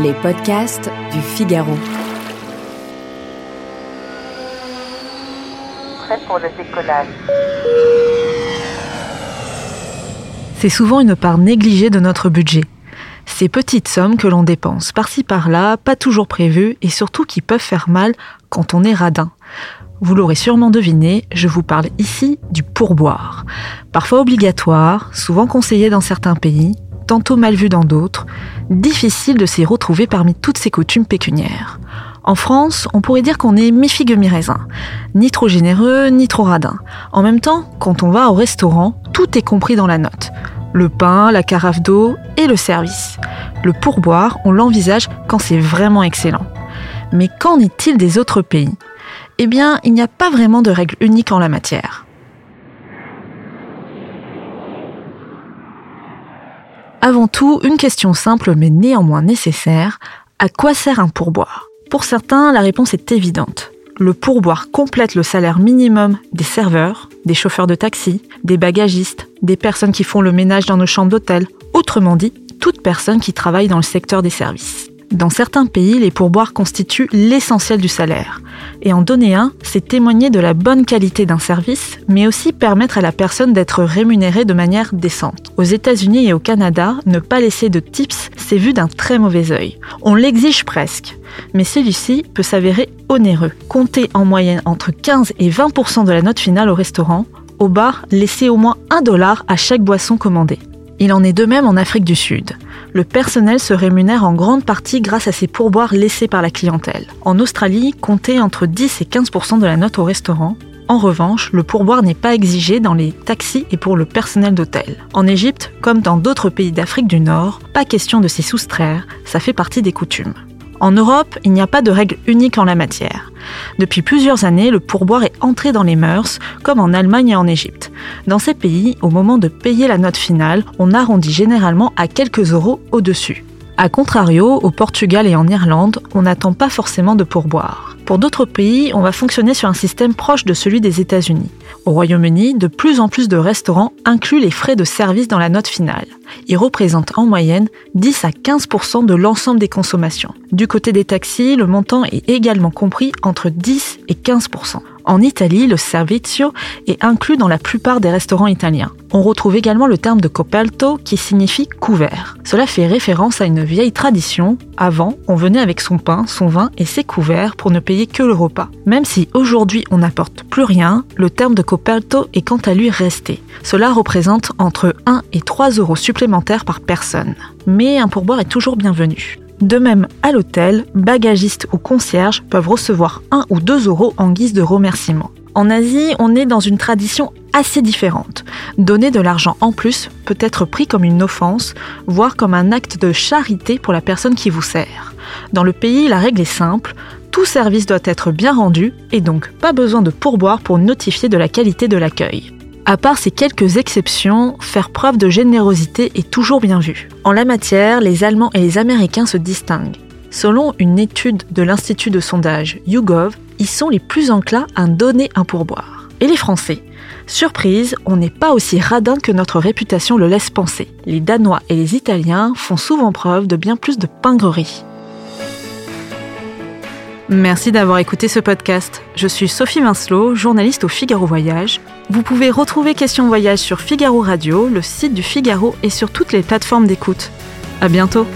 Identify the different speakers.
Speaker 1: Les podcasts du Figaro.
Speaker 2: Prêt pour le décollage.
Speaker 3: C'est souvent une part négligée de notre budget. Ces petites sommes que l'on dépense par-ci par-là, pas toujours prévues et surtout qui peuvent faire mal quand on est radin. Vous l'aurez sûrement deviné, je vous parle ici du pourboire. Parfois obligatoire, souvent conseillé dans certains pays, tantôt mal vu dans d'autres, difficile de s'y retrouver parmi toutes ces coutumes pécuniaires. En France, on pourrait dire qu'on est mi-figue mi-raisin. Ni trop généreux, ni trop radin. En même temps, quand on va au restaurant, tout est compris dans la note. Le pain, la carafe d'eau et le service. Le pourboire, on l'envisage quand c'est vraiment excellent. Mais qu'en est-il des autres pays? Eh bien, il n'y a pas vraiment de règle unique en la matière. Avant tout, une question simple mais néanmoins nécessaire, à quoi sert un pourboire? Pour certains, la réponse est évidente. Le pourboire complète le salaire minimum des serveurs, des chauffeurs de taxi, des bagagistes, des personnes qui font le ménage dans nos chambres d'hôtel, autrement dit, toute personne qui travaille dans le secteur des services. Dans certains pays, les pourboires constituent l'essentiel du salaire. Et en donner un, c'est témoigner de la bonne qualité d'un service, mais aussi permettre à la personne d'être rémunérée de manière décente. Aux États-Unis et au Canada, ne pas laisser de tips, c'est vu d'un très mauvais œil. On l'exige presque, mais celui-ci peut s'avérer onéreux. Comptez en moyenne entre 15 et 20% de la note finale au restaurant. Au bar, laissez au moins 1 dollar à chaque boisson commandée. Il en est de même en Afrique du Sud le personnel se rémunère en grande partie grâce à ces pourboires laissés par la clientèle. En Australie, comptez entre 10 et 15% de la note au restaurant. En revanche, le pourboire n'est pas exigé dans les taxis et pour le personnel d'hôtel. En Égypte, comme dans d'autres pays d'Afrique du Nord, pas question de s'y soustraire, ça fait partie des coutumes. En Europe, il n'y a pas de règle unique en la matière. Depuis plusieurs années, le pourboire est entré dans les mœurs, comme en Allemagne et en Égypte. Dans ces pays, au moment de payer la note finale, on arrondit généralement à quelques euros au-dessus. A contrario, au Portugal et en Irlande, on n'attend pas forcément de pourboire. Pour d'autres pays, on va fonctionner sur un système proche de celui des États-Unis. Au Royaume-Uni, de plus en plus de restaurants incluent les frais de service dans la note finale. Ils représentent en moyenne 10 à 15% de l'ensemble des consommations. Du côté des taxis, le montant est également compris entre 10 et 15% en Italie, le servizio est inclus dans la plupart des restaurants italiens. On retrouve également le terme de coperto qui signifie couvert. Cela fait référence à une vieille tradition. Avant, on venait avec son pain, son vin et ses couverts pour ne que le repas. Même si aujourd'hui on n'apporte plus rien, le terme de coperto est quant à lui resté. Cela représente entre 1 et 3 euros supplémentaires par personne. Mais un pourboire est toujours bienvenu. De même, à l'hôtel, bagagistes ou concierges peuvent recevoir 1 ou 2 euros en guise de remerciement. En Asie, on est dans une tradition assez différente. Donner de l'argent en plus peut être pris comme une offense, voire comme un acte de charité pour la personne qui vous sert. Dans le pays, la règle est simple, tout service doit être bien rendu et donc pas besoin de pourboire pour notifier de la qualité de l'accueil. À part ces quelques exceptions, faire preuve de générosité est toujours bien vu. En la matière, les Allemands et les Américains se distinguent. Selon une étude de l'Institut de sondage YouGov, ils sont les plus enclins à donner un pourboire. Et les Français? Surprise, on n'est pas aussi radin que notre réputation le laisse penser. Les Danois et les Italiens font souvent preuve de bien plus de pingrerie. Merci d'avoir écouté ce podcast. Je suis Sophie Vincelot, journaliste au Figaro Voyage. Vous pouvez retrouver Question Voyage sur Figaro Radio, le site du Figaro et sur toutes les plateformes d'écoute. À bientôt!